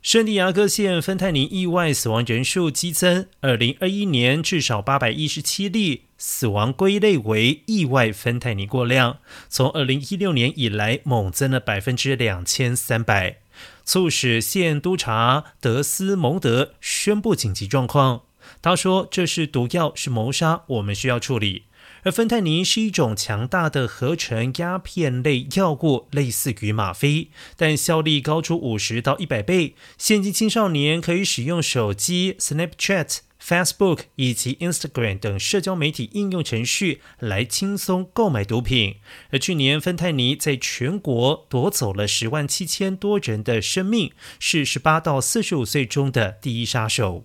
圣地亚哥县芬太尼意外死亡人数激增，二零二一年至少八百一十七例，死亡归类为意外芬太尼过量，从二零一六年以来猛增了百分之两千三百，促使县督察德斯蒙德宣布紧急状况。他说：“这是毒药，是谋杀，我们需要处理。”而芬太尼是一种强大的合成鸦片类药物，类似于吗啡，但效力高出五十到一百倍。现今青少年可以使用手机、Snapchat、Facebook 以及 Instagram 等社交媒体应用程序来轻松购买毒品。而去年，芬太尼在全国夺走了十万七千多人的生命，是十八到四十五岁中的第一杀手。